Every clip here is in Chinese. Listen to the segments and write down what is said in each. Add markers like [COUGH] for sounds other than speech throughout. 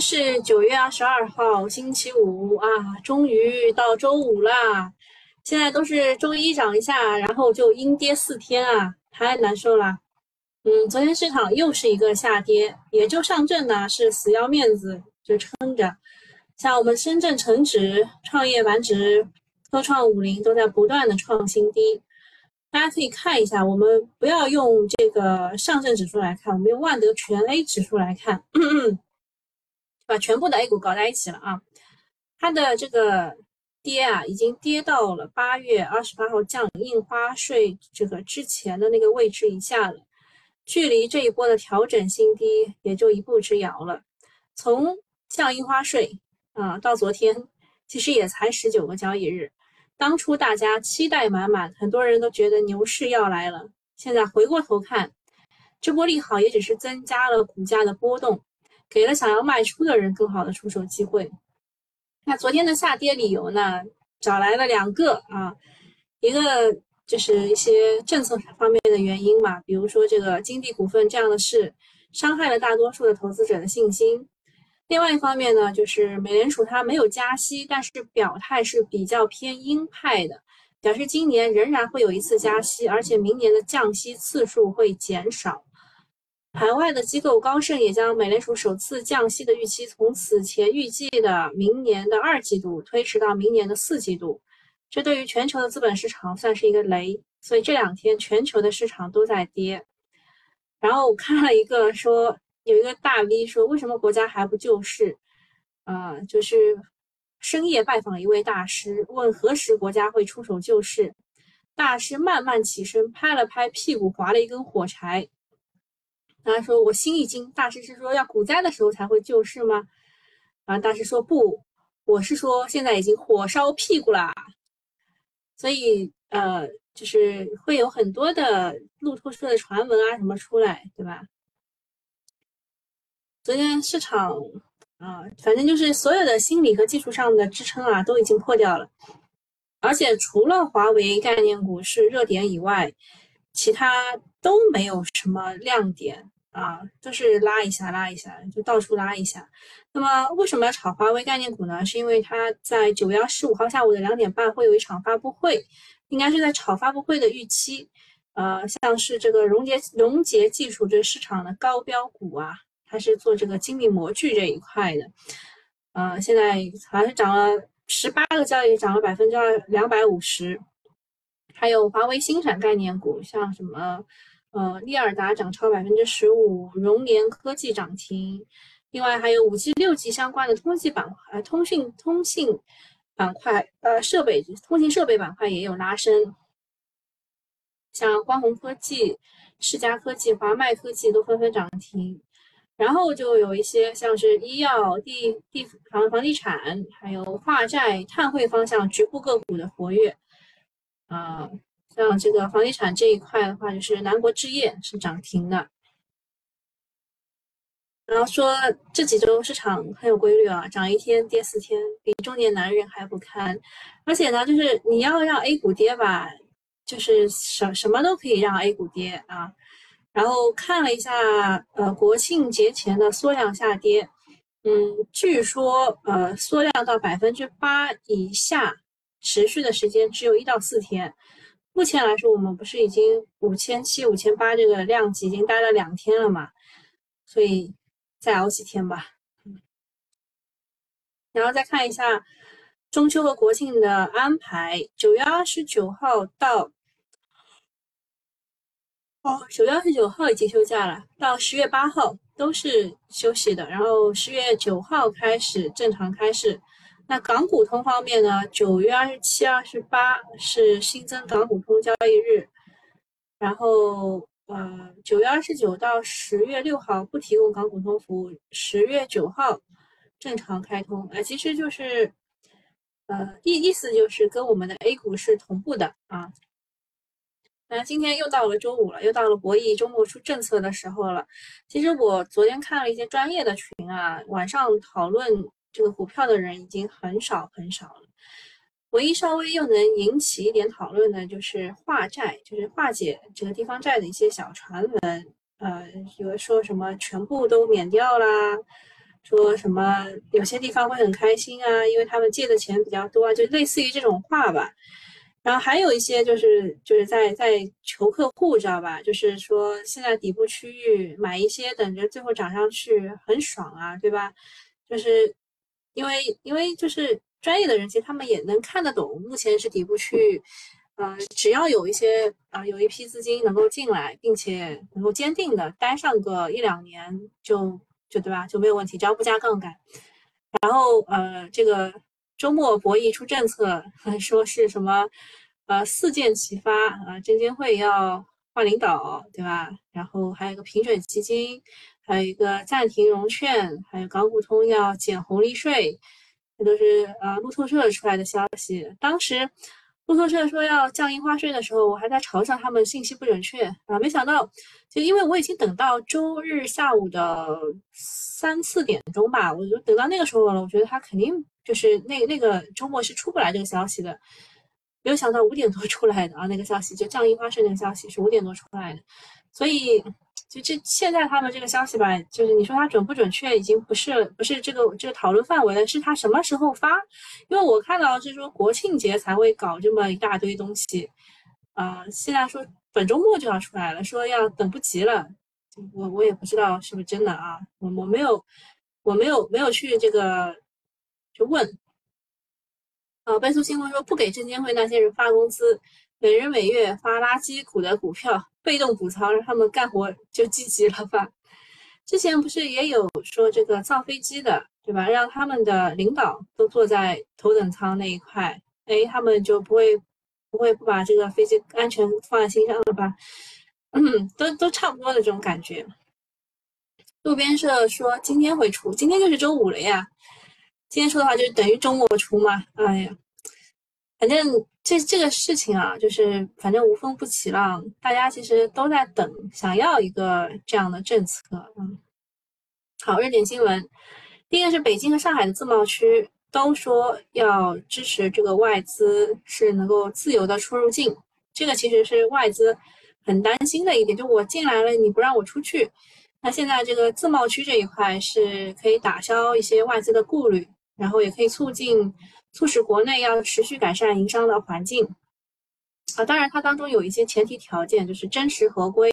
是九月二十二号，星期五啊，终于到周五啦。现在都是周一涨一下，然后就阴跌四天啊，太难受了。嗯，昨天市场又是一个下跌，也就上证呢是死要面子就撑着，像我们深圳成指、创业板指、科创五零都在不断的创新低。大家可以看一下，我们不要用这个上证指数来看，我们用万德全 A 指数来看，[COUGHS] 把全部的 A 股搞在一起了啊。它的这个跌啊，已经跌到了八月二十八号降印花税这个之前的那个位置以下了，距离这一波的调整新低也就一步之遥了。从降印花税啊到昨天，其实也才十九个交易日。当初大家期待满满，很多人都觉得牛市要来了。现在回过头看，这波利好也只是增加了股价的波动，给了想要卖出的人更好的出手机会。那昨天的下跌理由呢？找来了两个啊，一个就是一些政策方面的原因嘛，比如说这个金地股份这样的事，伤害了大多数的投资者的信心。另外一方面呢，就是美联储它没有加息，但是表态是比较偏鹰派的，表示今年仍然会有一次加息，而且明年的降息次数会减少。海外的机构高盛也将美联储首次降息的预期从此前预计的明年的二季度推迟到明年的四季度，这对于全球的资本市场算是一个雷，所以这两天全球的市场都在跌。然后我看了一个说。有一个大 V 说：“为什么国家还不救市？啊，就是深夜拜访一位大师，问何时国家会出手救市。大师慢慢起身，拍了拍屁股，划了一根火柴。他说：‘我心一惊。’大师是说要股灾的时候才会救市吗？啊，大师说不，我是说现在已经火烧屁股啦。所以呃，就是会有很多的路透社的传闻啊什么出来，对吧？”昨天市场啊，反正就是所有的心理和技术上的支撑啊，都已经破掉了。而且除了华为概念股是热点以外，其他都没有什么亮点啊，就是拉一下拉一下，就到处拉一下。那么为什么要炒华为概念股呢？是因为它在九月十五号下午的两点半会有一场发布会，应该是在炒发布会的预期。呃，像是这个荣捷荣捷技术这市场的高标股啊。它是做这个精密模具这一块的，呃，现在好像是涨了十八个交易日，涨了百分之二两百五十。还有华为新产概念股，像什么呃利尔达涨超百分之十五，融联科技涨停。另外还有五 G、六 G 相关的通信板块、通讯通信板块，呃，设备通信设备板块也有拉升，像光弘科技、世嘉科技、华迈科技都纷纷涨停。然后就有一些像是医药、地地房房地产，还有化债、碳汇方向局部个股的活跃，啊，像这个房地产这一块的话，就是南国置业是涨停的。然后说这几周市场很有规律啊，涨一天跌四天，比中年男人还不堪。而且呢，就是你要让 A 股跌吧，就是什什么都可以让 A 股跌啊。然后看了一下，呃，国庆节前的缩量下跌，嗯，据说呃缩量到百分之八以下，持续的时间只有一到四天。目前来说，我们不是已经五千七、五千八这个量级已经待了两天了嘛，所以再熬几天吧。然后再看一下中秋和国庆的安排，九月二十九号到。哦，九月二十九号已经休假了，到十月八号都是休息的，然后十月九号开始正常开市。那港股通方面呢？九月二十七、二十八是新增港股通交易日，然后呃，九月二十九到十月六号不提供港股通服务，十月九号正常开通。呃，其实就是呃意意思就是跟我们的 A 股是同步的啊。那今天又到了周五了，又到了博弈周末出政策的时候了。其实我昨天看了一些专业的群啊，晚上讨论这个股票的人已经很少很少了。唯一稍微又能引起一点讨论的，就是化债，就是化解这个地方债的一些小传闻。呃，有说什么全部都免掉啦，说什么有些地方会很开心啊，因为他们借的钱比较多啊，就类似于这种话吧。然后还有一些就是就是在在求客户，知道吧？就是说现在底部区域买一些，等着最后涨上去很爽啊，对吧？就是因为因为就是专业的人，其实他们也能看得懂，目前是底部区域。呃，只要有一些啊，有一批资金能够进来，并且能够坚定的待上个一两年，就就对吧？就没有问题，只要不加杠杆。然后呃，这个周末博弈出政策，[LAUGHS] 说是什么呃四箭齐发啊，证监会要换领导，对吧？然后还有一个平准基金，还有一个暂停融券，还有港股通要减红利税，这都是呃路透社出来的消息，当时。路透社说要降印花税的时候，我还在嘲笑他们信息不准确啊！没想到，就因为我已经等到周日下午的三四点钟吧，我就等到那个时候了。我觉得他肯定就是那那个周末是出不来这个消息的，没有想到五点多出来的啊！那个消息就降印花税那个消息是五点多出来的，所以。就这现在他们这个消息吧，就是你说它准不准确，已经不是不是这个这个讨论范围了，是它什么时候发？因为我看到是说国庆节才会搞这么一大堆东西，啊，现在说本周末就要出来了，说要等不及了，我我也不知道是不是真的啊，我我没有我没有没有去这个就问，啊，倍速新闻说不给证监会那些人发工资，每人每月发垃圾股的股票。被动补仓，让他们干活就积极了吧？之前不是也有说这个造飞机的，对吧？让他们的领导都坐在头等舱那一块，哎，他们就不会不会不把这个飞机安全放在心上了吧？[CLEARS THROAT] 嗯，都都差不多的这种感觉。路边社说今天会出，今天就是周五了呀。今天出的话就等于周末出嘛？哎呀。反正这这个事情啊，就是反正无风不起浪，大家其实都在等，想要一个这样的政策。嗯，好，热点新闻，第一个是北京和上海的自贸区都说要支持这个外资是能够自由的出入境，这个其实是外资很担心的一点，就我进来了你不让我出去，那现在这个自贸区这一块是可以打消一些外资的顾虑，然后也可以促进。促使国内要持续改善营商的环境啊，当然它当中有一些前提条件，就是真实合规，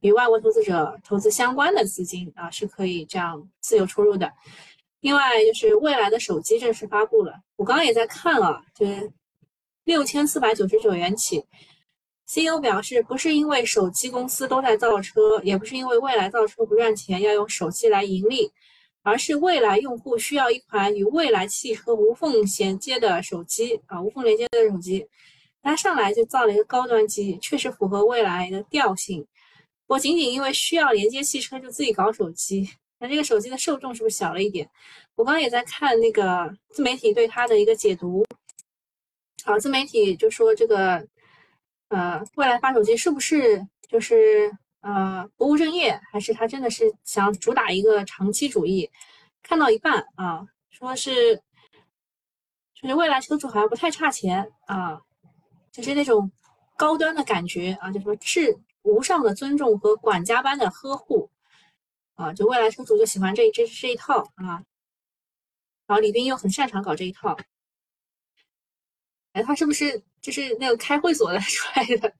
与外国投资者投资相关的资金啊是可以这样自由出入的。另外就是未来的手机正式发布了，我刚刚也在看啊，就是六千四百九十九元起。CEO 表示，不是因为手机公司都在造车，也不是因为未来造车不赚钱，要用手机来盈利。而是未来用户需要一款与未来汽车无缝衔接的手机啊，无缝连接的手机。他上来就造了一个高端机，确实符合未来的调性。我仅仅因为需要连接汽车就自己搞手机，那这个手机的受众是不是小了一点？我刚刚也在看那个自媒体对它的一个解读。好，自媒体就说这个，呃，未来发手机是不是就是？呃，不务正业，还是他真的是想主打一个长期主义？看到一半啊，说是就是未来车主好像不太差钱啊，就是那种高端的感觉啊，就说至无上的尊重和管家般的呵护啊，就未来车主就喜欢这这这一套啊。然后李斌又很擅长搞这一套，哎，他是不是就是那个开会所的 [LAUGHS] 出来的？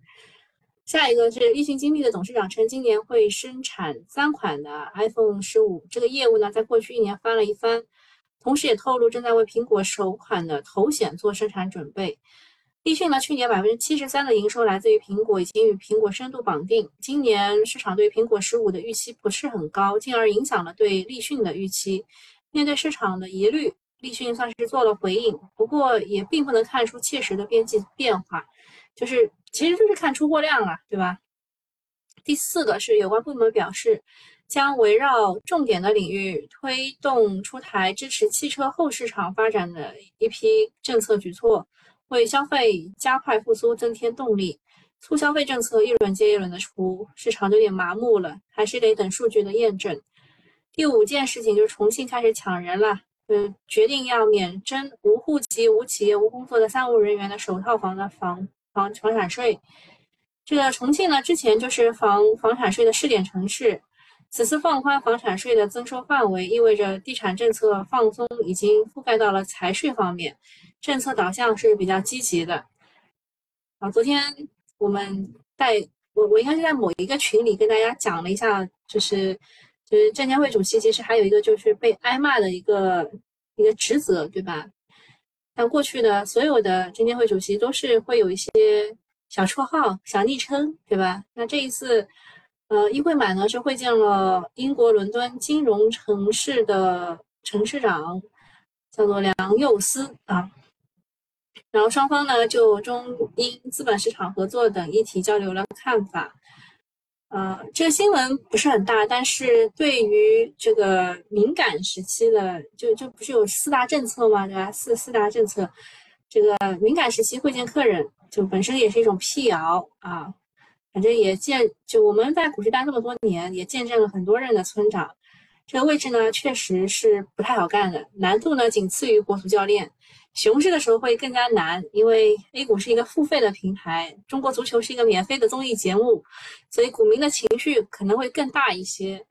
下一个是立讯精密的董事长称，今年会生产三款的 iPhone 十五，这个业务呢，在过去一年翻了一番，同时也透露正在为苹果首款的头显做生产准备。立讯呢，去年百分之七十三的营收来自于苹果，已经与苹果深度绑定。今年市场对苹果十五的预期不是很高，进而影响了对立讯的预期。面对市场的疑虑，立讯算是做了回应，不过也并不能看出切实的边际变化，就是。其实就是看出货量了，对吧？第四个是有关部门表示，将围绕重点的领域推动出台支持汽车后市场发展的一批政策举措，为消费加快复苏增添动力。促消费政策一轮接一轮的出，市场有点麻木了，还是得等数据的验证。第五件事情就是重庆开始抢人了，嗯，决定要免征无户籍、无企业、无工作的三无人员的首套房的房。房房产税，这个重庆呢，之前就是房房产税的试点城市，此次放宽房产税的增收范围，意味着地产政策放松已经覆盖到了财税方面，政策导向是比较积极的。啊，昨天我们在我我应该是在某一个群里跟大家讲了一下，就是就是证监会主席其实还有一个就是被挨骂的一个一个职责，对吧？像过去的所有的证监会主席都是会有一些小绰号、小昵称，对吧？那这一次，呃，议会满呢是会见了英国伦敦金融城市的城市长，叫做梁佑思啊。然后双方呢就中英资本市场合作等议题交流了看法。呃，这个新闻不是很大，但是对于这个敏感时期的，就就不是有四大政策吗？对吧？四四大政策，这个敏感时期会见客人，就本身也是一种辟谣啊。反正也见，就我们在股市待这么多年，也见证了很多任的村长。这个位置呢，确实是不太好干的，难度呢仅次于国足教练。熊市的时候会更加难，因为 A 股是一个付费的平台，中国足球是一个免费的综艺节目，所以股民的情绪可能会更大一些。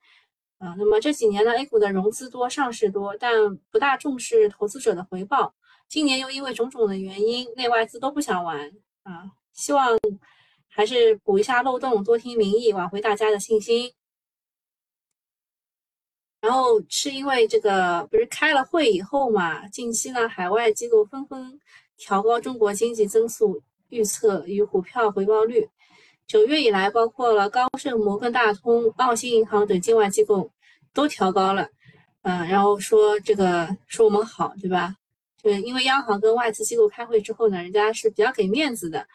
啊，那么这几年呢，A 股的融资多、上市多，但不大重视投资者的回报。今年又因为种种的原因，内外资都不想玩啊，希望还是补一下漏洞，多听民意，挽回大家的信心。然后是因为这个不是开了会以后嘛，近期呢，海外机构纷纷调高中国经济增速预测与股票回报率。九月以来，包括了高盛、摩根大通、澳新银行等境外机构都调高了，嗯，然后说这个说我们好，对吧？就是因为央行跟外资机构开会之后呢，人家是比较给面子的。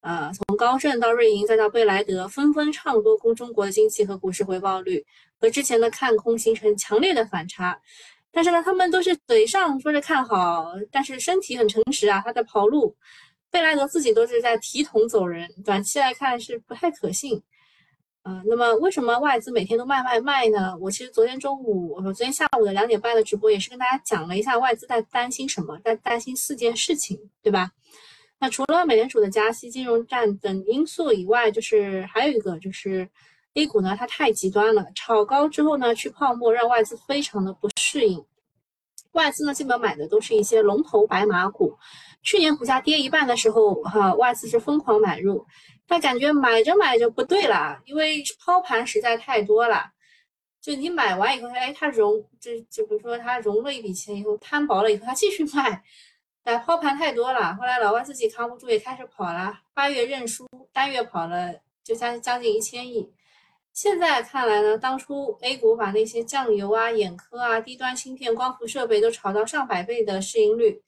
呃，从高盛到瑞银再到贝莱德，纷纷唱多空中国的经济和股市回报率，和之前的看空形成强烈的反差。但是呢，他们都是嘴上说着看好，但是身体很诚实啊，他在跑路。贝莱德自己都是在提桶走人，短期来看是不太可信。嗯，那么为什么外资每天都卖卖卖呢？我其实昨天中午，我昨天下午的两点半的直播也是跟大家讲了一下外资在担心什么，在担心四件事情，对吧？那除了美联储的加息、金融战等因素以外，就是还有一个就是 A 股呢，它太极端了，炒高之后呢去泡沫，让外资非常的不适应。外资呢基本买的都是一些龙头白马股，去年股价跌一半的时候，哈，外资是疯狂买入，但感觉买着买着不对了，因为抛盘实在太多了。就你买完以后，哎，它融，就就比如说它融了一笔钱以后摊薄了以后，它继续卖。抛盘太多了，后来老外自己扛不住，也开始跑了。八月认输，单月跑了就将将近一千亿。现在看来呢，当初 A 股把那些酱油啊、眼科啊、低端芯片、光伏设备都炒到上百倍的市盈率，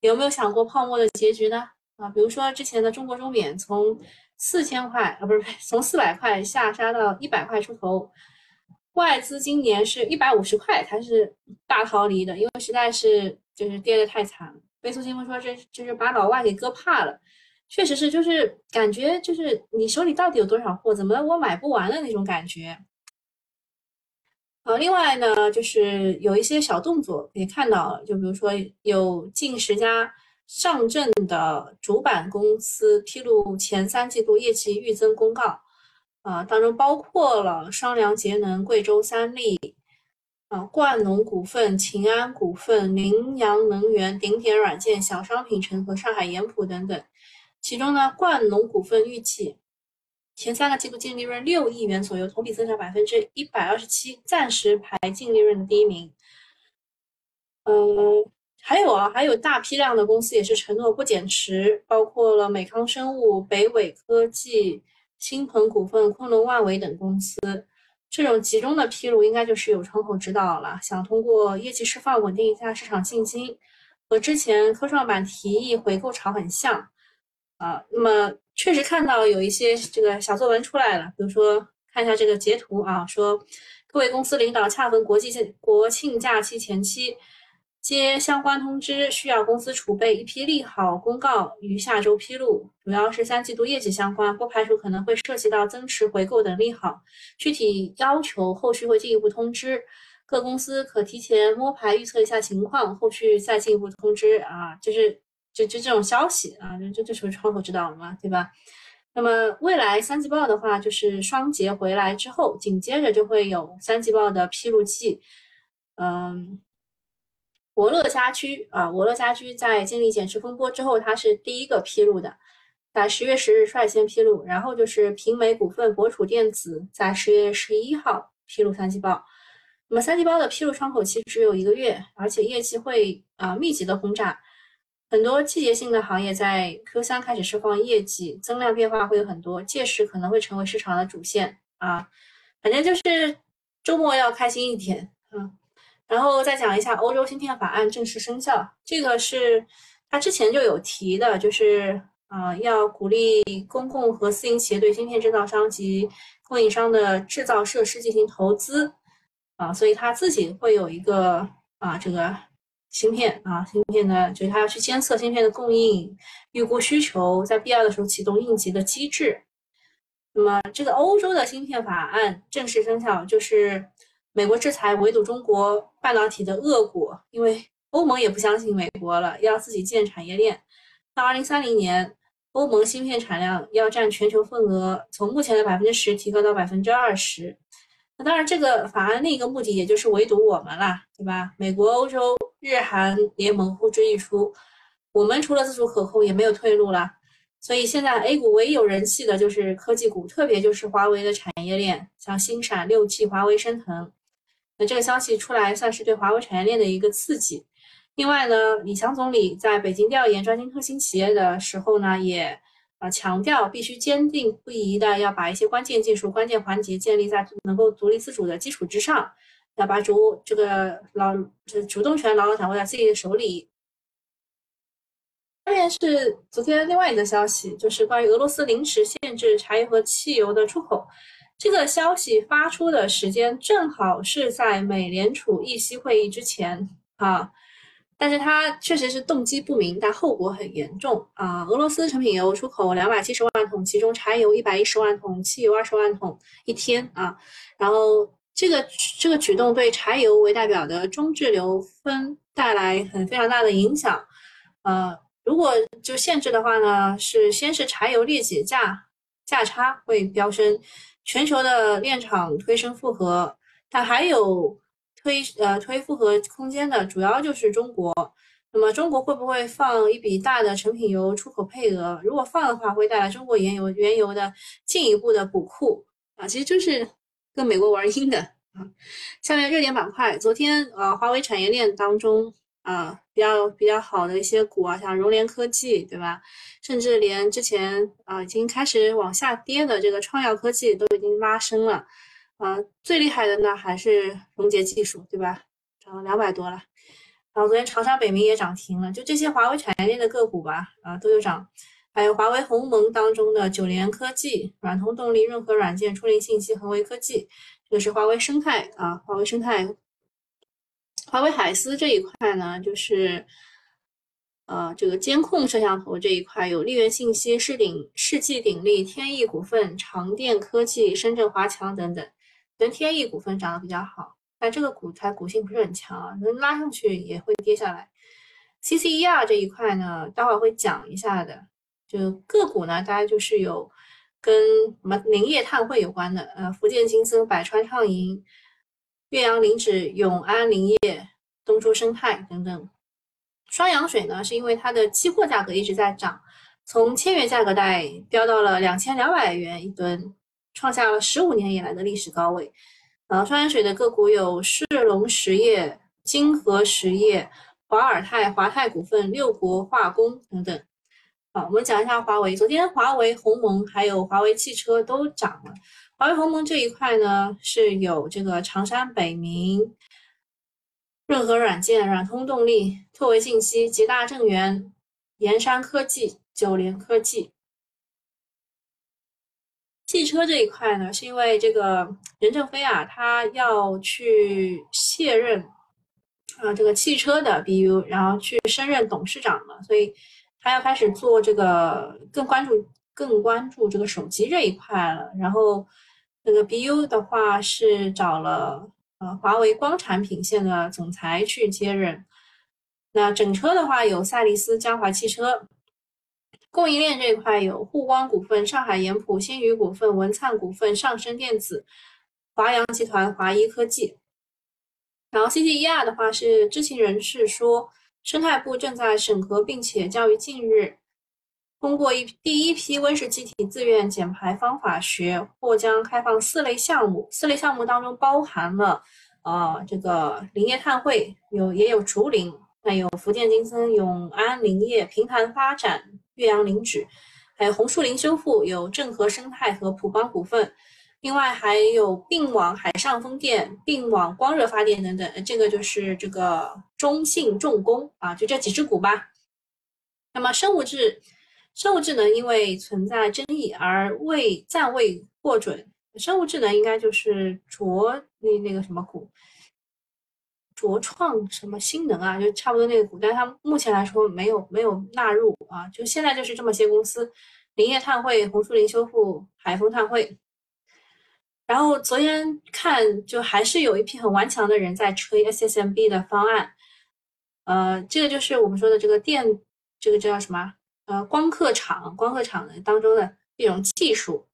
有没有想过泡沫的结局呢？啊，比如说之前的中国中免从四千块啊，不是从四百块下杀到一百块出头，外资今年是一百五十块才是大逃离的，因为实在是就是跌得太惨了。飞速新闻说，这就是把老外给割怕了，确实是，就是感觉就是你手里到底有多少货，怎么我买不完的那种感觉。呃，另外呢，就是有一些小动作也看到了，就比如说有近十家上证的主板公司披露前三季度业绩预增公告，啊，当中包括了双良节能、贵州三利。啊，冠农股份、秦安股份、羚羊能源、顶点软件、小商品城和上海盐普等等。其中呢，冠农股份预计前三个季度净利润六亿元左右，同比增长百分之一百二十七，暂时排净利润的第一名。嗯，还有啊，还有大批量的公司也是承诺不减持，包括了美康生物、北纬科技、新鹏股份、昆仑万维等公司。这种集中的披露应该就是有窗口指导了，想通过业绩释放稳定一下市场信心，和之前科创板提议回购潮很像啊。那么确实看到有一些这个小作文出来了，比如说看一下这个截图啊，说各位公司领导恰逢国际国庆假期前期。接相关通知，需要公司储备一批利好公告于下周披露，主要是三季度业绩相关，不排除可能会涉及到增持回购等利好，具体要求后续会进一步通知。各公司可提前摸排预测一下情况，后续再进一步通知啊，就是就就这种消息啊，这这属于窗口指导了嘛，对吧？那么未来三季报的话，就是双节回来之后，紧接着就会有三季报的披露季。嗯，国乐家居啊，国乐家居在经历减持风波之后，它是第一个披露的，在十月十日率先披露，然后就是平美股份、博楚电子在十月十一号披露三季报。那么三季报的披露窗口期只有一个月，而且业绩会啊密集的轰炸。很多季节性的行业在 Q 三开始释放业绩，增量变化会有很多，届时可能会成为市场的主线啊。反正就是周末要开心一天啊。然后再讲一下欧洲芯片法案正式生效，这个是他之前就有提的，就是啊要鼓励公共和私营企业对芯片制造商及供应商的制造设施进行投资啊，所以他自己会有一个啊这个。芯片啊，芯片呢，就是它要去监测芯片的供应，预估需求，在必要的时候启动应急的机制。那么，这个欧洲的芯片法案正式生效，就是美国制裁围堵中国半导体的恶果，因为 [LAUGHS] 欧盟也不相信美国了，要自己建产业链。到二零三零年，欧盟芯片产量要占全球份额从目前的百分之十提高到百分之二十。那当然，这个法案另一个目的也就是围堵我们啦，对吧？美国、欧洲、日韩联盟呼之欲出，我们除了自主可控也没有退路了。所以现在 A 股唯一有人气的就是科技股，特别就是华为的产业链，像星闪、六 G、华为升腾。那这个消息出来，算是对华为产业链的一个刺激。另外呢，李强总理在北京调研专精特新企业的时候呢，也。啊，强调必须坚定不移的要把一些关键技术、关键环节建立在能够独立自主的基础之上，要把主这个牢这主动权牢牢掌握在自己的手里。下面是昨天另外一个消息，就是关于俄罗斯临时限制柴油和汽油的出口。这个消息发出的时间正好是在美联储议息会议之前啊。但是它确实是动机不明，但后果很严重啊！俄罗斯成品油出口两百七十万桶，其中柴油一百一十万桶，汽油二十万桶一天啊。然后这个这个举动对柴油为代表的中质流分带来很非常大的影响。呃，如果就限制的话呢，是先是柴油裂解价价差会飙升，全球的炼厂推升负荷，但还有。推呃推复合空间的主要就是中国，那么中国会不会放一笔大的成品油出口配额？如果放的话，会带来中国原油原油的进一步的补库啊，其实就是跟美国玩阴的啊。下面热点板块，昨天呃华为产业链当中啊比较比较好的一些股啊，像融联科技对吧？甚至连之前啊已经开始往下跌的这个创耀科技都已经拉升了。啊，最厉害的呢还是融捷技术，对吧？涨了两百多了。然后昨天长沙北明也涨停了，就这些华为产业链的个股吧，啊都有涨。还有华为鸿蒙当中的九联科技、软通动力、润和软件、初灵信息、恒为科技，这个是华为生态啊。华为生态，华为海思这一块呢，就是呃这个监控摄像头这一块有利源信息、世鼎、世纪鼎力、天翼股份、长电科技、深圳华强等等。跟天翼股份涨得比较好，但这个股它股性不是很强啊，能拉上去也会跌下来。CCER 这一块呢，待会儿会讲一下的。就个股呢，大家就是有跟什么林业碳汇有关的，呃，福建金森、百川畅银、岳阳林纸、永安林业、东珠生态等等。双氧水呢，是因为它的期货价格一直在涨，从千元价格带飙到了两千两百元一吨。创下了十五年以来的历史高位。呃，双氧水的个股有世龙实业、金河实业、华尔泰、华泰股份、六国化工等等。好，我们讲一下华为。昨天华为、鸿蒙还有华为汽车都涨了。华为鸿蒙这一块呢，是有这个长山北明、润和软件、软通动力、拓维信息、捷大正源、盐山科技、九联科技。汽车这一块呢，是因为这个任正非啊，他要去卸任啊这个汽车的 BU，然后去升任董事长了，所以他要开始做这个更关注更关注这个手机这一块了。然后那个 BU 的话是找了呃华为光产品线的总裁去接任。那整车的话有赛力斯、江淮汽车。供应链这一块有沪光股份、上海盐浦、新宇股份、文灿股份、上升电子、华阳集团、华一科技。然后 CTER 的话是知情人士说，生态部正在审核，并且将于近日通过一第一批温室气体自愿减排方法学，或将开放四类项目。四类项目当中包含了，呃，这个林业碳汇，有也有竹林，还有福建金森、永安林业、平潭发展、岳阳林纸，还有红树林修复，有正和生态和普邦股份。另外还有并网海上风电、并网光热发电等等，这个就是这个中信重工啊，就这几只股吧。那么生物质、生物智能因为存在争议而未暂未获准，生物智能应该就是卓那那个什么股，卓创什么新能啊，就差不多那个股，但是它目前来说没有没有纳入啊，就现在就是这么些公司：林业碳汇、红树林修复、海丰碳汇。然后昨天看，就还是有一批很顽强的人在吹 SSMB 的方案，呃，这个就是我们说的这个电，这个叫什么？呃，光刻厂，光刻厂的当中的一种技术，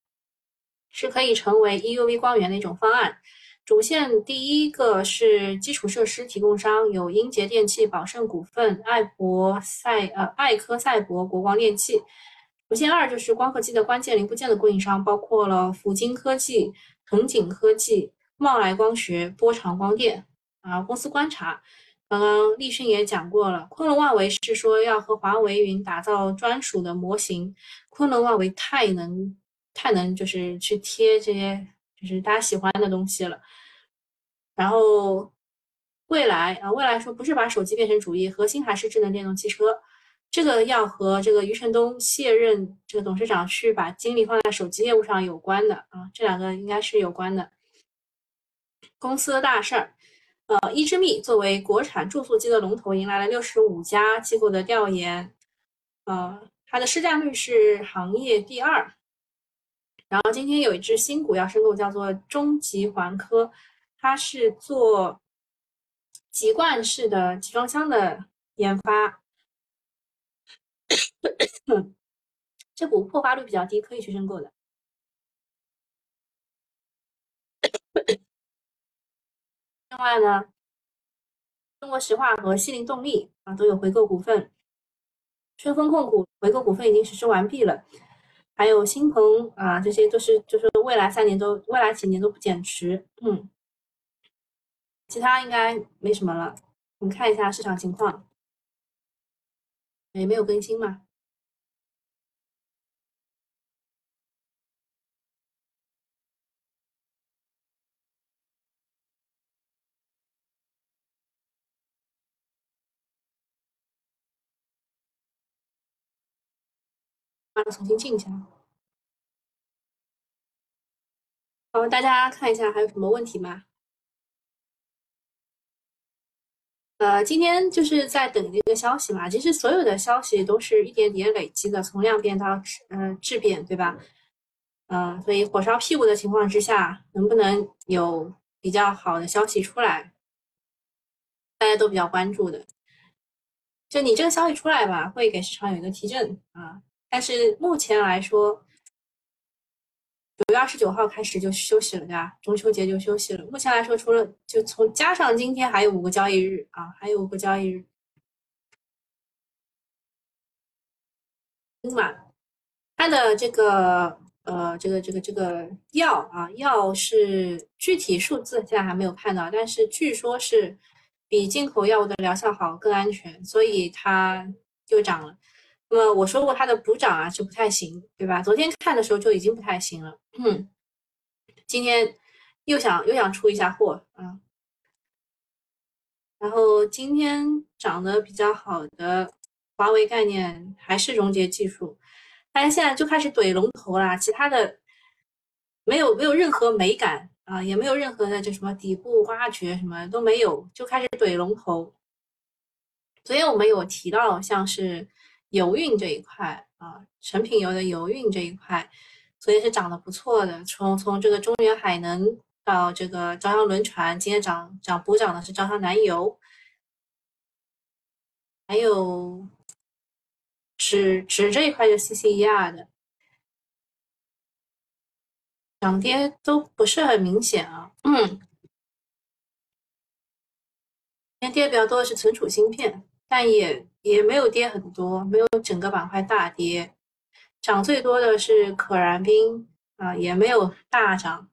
是可以成为 EUV 光源的一种方案。主线第一个是基础设施提供商，有英杰电器、宝盛股份、爱博赛呃爱科赛博、国光电器。主线二就是光刻机的关键零部件的供应商，包括了福金科技。恒景科技、茂来光学、波长光电啊，公司观察，刚刚立讯也讲过了。昆仑万维是说要和华为云打造专属的模型，昆仑万维太能太能就是去贴这些就是大家喜欢的东西了。然后未来啊，未来说不是把手机变成主业，核心还是智能电动汽车。这个要和这个余承东卸任这个董事长去把精力放在手机业务上有关的啊，这两个应该是有关的。公司的大事儿，呃，一之密作为国产注塑机的龙头，迎来了六十五家机构的调研，呃，它的市占率是行业第二。然后今天有一只新股要申购，叫做中极环科，它是做集冠式的集装箱的研发。[COUGHS] 这股破发率比较低，可以去申购的。另外呢，中国石化和西林动力啊都有回购股份，春风控股回购股份已经实施完毕了，还有新鹏啊，这些都是就是未来三年都未来几年都不减持。嗯，其他应该没什么了。我们看一下市场情况，也没有更新嘛。重新进一下。好，大家看一下还有什么问题吗？呃，今天就是在等这个消息嘛。其实所有的消息都是一点点累积的，从量变到质，嗯，质变，对吧？嗯，所以火烧屁股的情况之下，能不能有比较好的消息出来，大家都比较关注的。就你这个消息出来吧，会给市场有一个提振啊。但是目前来说，九月二十九号开始就休息了，对吧？中秋节就休息了。目前来说，除了就从加上今天还有五个交易日啊，还有五个交易日。嘛，它的这个呃，这个这个这个药啊，药是具体数字现在还没有看到，但是据说是比进口药物的疗效好，更安全，所以它又涨了。那么我说过它的补涨啊就不太行，对吧？昨天看的时候就已经不太行了，嗯，今天又想又想出一下货啊。然后今天涨得比较好的华为概念还是荣捷技术，大家现在就开始怼龙头啦，其他的没有没有任何美感啊，也没有任何的就什么底部挖掘什么都没有，就开始怼龙头。昨天我们有提到像是。油运这一块啊，成品油的油运这一块，所以是涨得不错的。从从这个中原海能到这个招商轮船，今天涨涨补涨的是招商南油，还有纸纸这一块就 CCER 的，涨跌都不是很明显啊。嗯，今天跌比较多的是存储芯片，但也也没有跌很多，没有整个板块大跌。涨最多的是可燃冰啊，也没有大涨。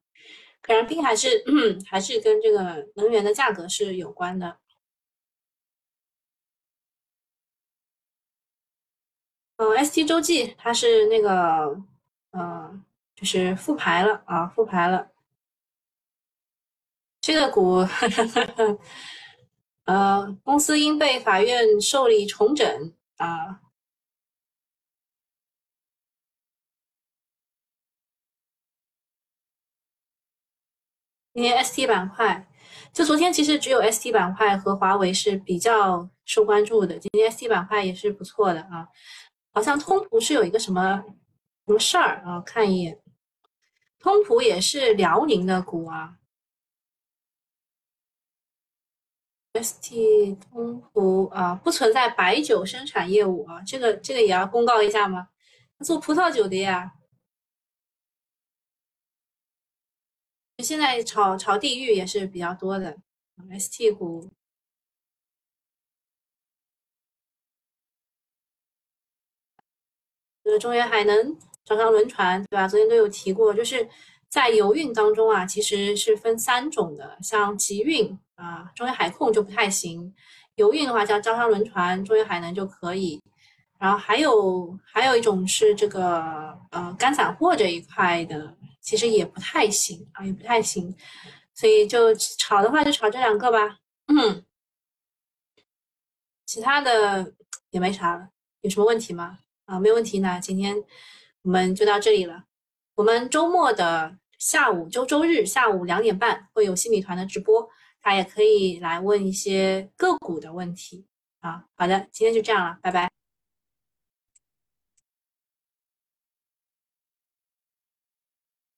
可燃冰还是 [CLEARS THROAT] 还是跟这个能源的价格是有关的。嗯，ST 洲际它是那个，嗯，就是复牌了啊，复牌了。这个股，呃，公司因被法院受理重整啊。今天 ST 板块，就昨天其实只有 ST 板块和华为是比较受关注的，今天 ST 板块也是不错的啊。好像通途是有一个什么什么事儿啊？看一眼，通途也是辽宁的股啊。ST 通途啊，不存在白酒生产业务啊，这个这个也要公告一下吗？做葡萄酒的呀。现在炒炒地域也是比较多的，ST 股。呃，中原海能、招商轮船，对吧？昨天都有提过，就是在油运当中啊，其实是分三种的，像集运啊，中远海控就不太行；油运的话，像招商轮船、中远海能就可以。然后还有还有一种是这个呃干散货这一块的。其实也不太行啊，也不太行，所以就炒的话就炒这两个吧。嗯，其他的也没啥了，有什么问题吗？啊，没有问题，那今天我们就到这里了。我们周末的下午，周周日下午两点半会有新米团的直播，大家也可以来问一些个股的问题啊。好的，今天就这样了，拜拜。